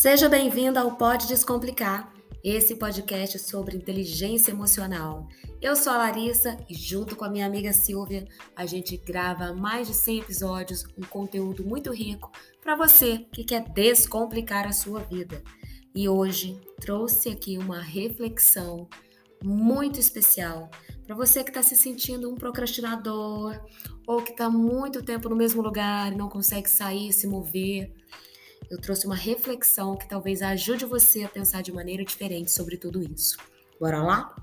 Seja bem-vindo ao Pode Descomplicar, esse podcast sobre inteligência emocional. Eu sou a Larissa e, junto com a minha amiga Silvia, a gente grava mais de 100 episódios, um conteúdo muito rico para você que quer descomplicar a sua vida. E hoje trouxe aqui uma reflexão muito especial para você que está se sentindo um procrastinador ou que está muito tempo no mesmo lugar e não consegue sair, se mover eu trouxe uma reflexão que talvez ajude você a pensar de maneira diferente sobre tudo isso. Bora lá?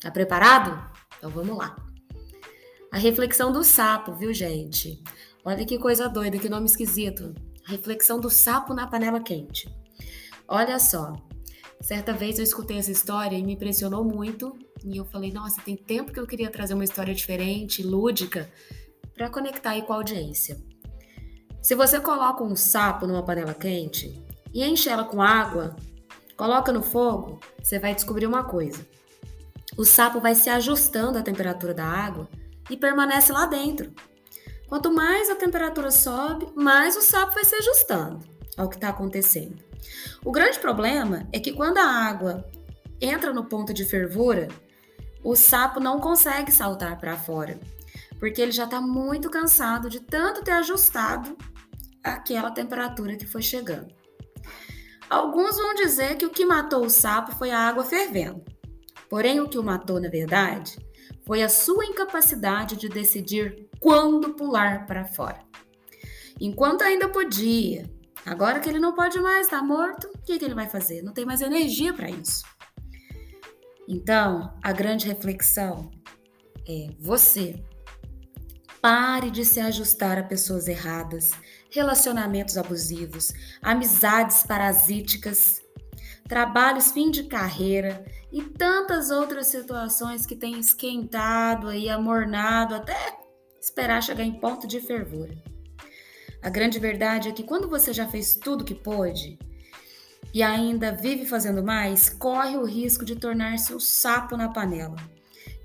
Tá preparado? Então vamos lá. A reflexão do sapo, viu, gente? Olha que coisa doida, que nome esquisito. A reflexão do sapo na panela quente. Olha só. Certa vez eu escutei essa história e me impressionou muito. E eu falei, nossa, tem tempo que eu queria trazer uma história diferente, lúdica, para conectar aí com a audiência. Se você coloca um sapo numa panela quente e enche ela com água, coloca no fogo, você vai descobrir uma coisa. O sapo vai se ajustando à temperatura da água e permanece lá dentro. Quanto mais a temperatura sobe, mais o sapo vai se ajustando ao que está acontecendo. O grande problema é que quando a água entra no ponto de fervura, o sapo não consegue saltar para fora porque ele já está muito cansado de tanto ter ajustado aquela temperatura que foi chegando. Alguns vão dizer que o que matou o sapo foi a água fervendo. Porém, o que o matou, na verdade, foi a sua incapacidade de decidir quando pular para fora. Enquanto ainda podia, agora que ele não pode mais, está morto, o que, que ele vai fazer? Não tem mais energia para isso. Então, a grande reflexão é você Pare de se ajustar a pessoas erradas, relacionamentos abusivos, amizades parasíticas, trabalhos fim de carreira e tantas outras situações que têm esquentado e amornado até esperar chegar em ponto de fervura. A grande verdade é que quando você já fez tudo que pôde e ainda vive fazendo mais, corre o risco de tornar-se o sapo na panela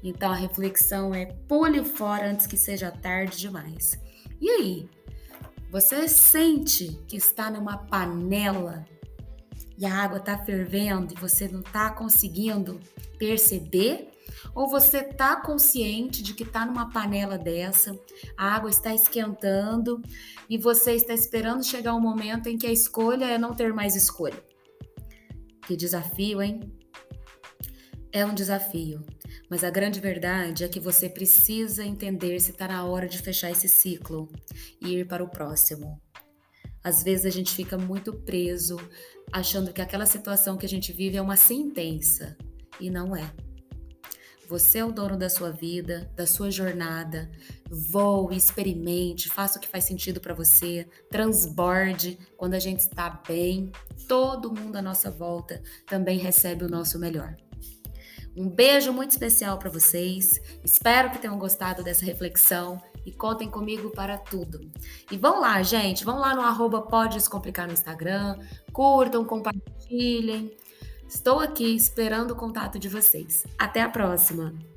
então a reflexão é pule fora antes que seja tarde demais. E aí? Você sente que está numa panela e a água está fervendo e você não está conseguindo perceber? Ou você está consciente de que está numa panela dessa, a água está esquentando e você está esperando chegar um momento em que a escolha é não ter mais escolha? Que desafio, hein? É um desafio. Mas a grande verdade é que você precisa entender se está na hora de fechar esse ciclo e ir para o próximo. Às vezes a gente fica muito preso, achando que aquela situação que a gente vive é uma sentença, e não é. Você é o dono da sua vida, da sua jornada. Voe, experimente, faça o que faz sentido para você, transborde. Quando a gente está bem, todo mundo à nossa volta também recebe o nosso melhor. Um beijo muito especial para vocês. Espero que tenham gostado dessa reflexão e contem comigo para tudo. E vão lá, gente, vão lá no arroba Pode Descomplicar no Instagram, curtam, compartilhem. Estou aqui esperando o contato de vocês. Até a próxima!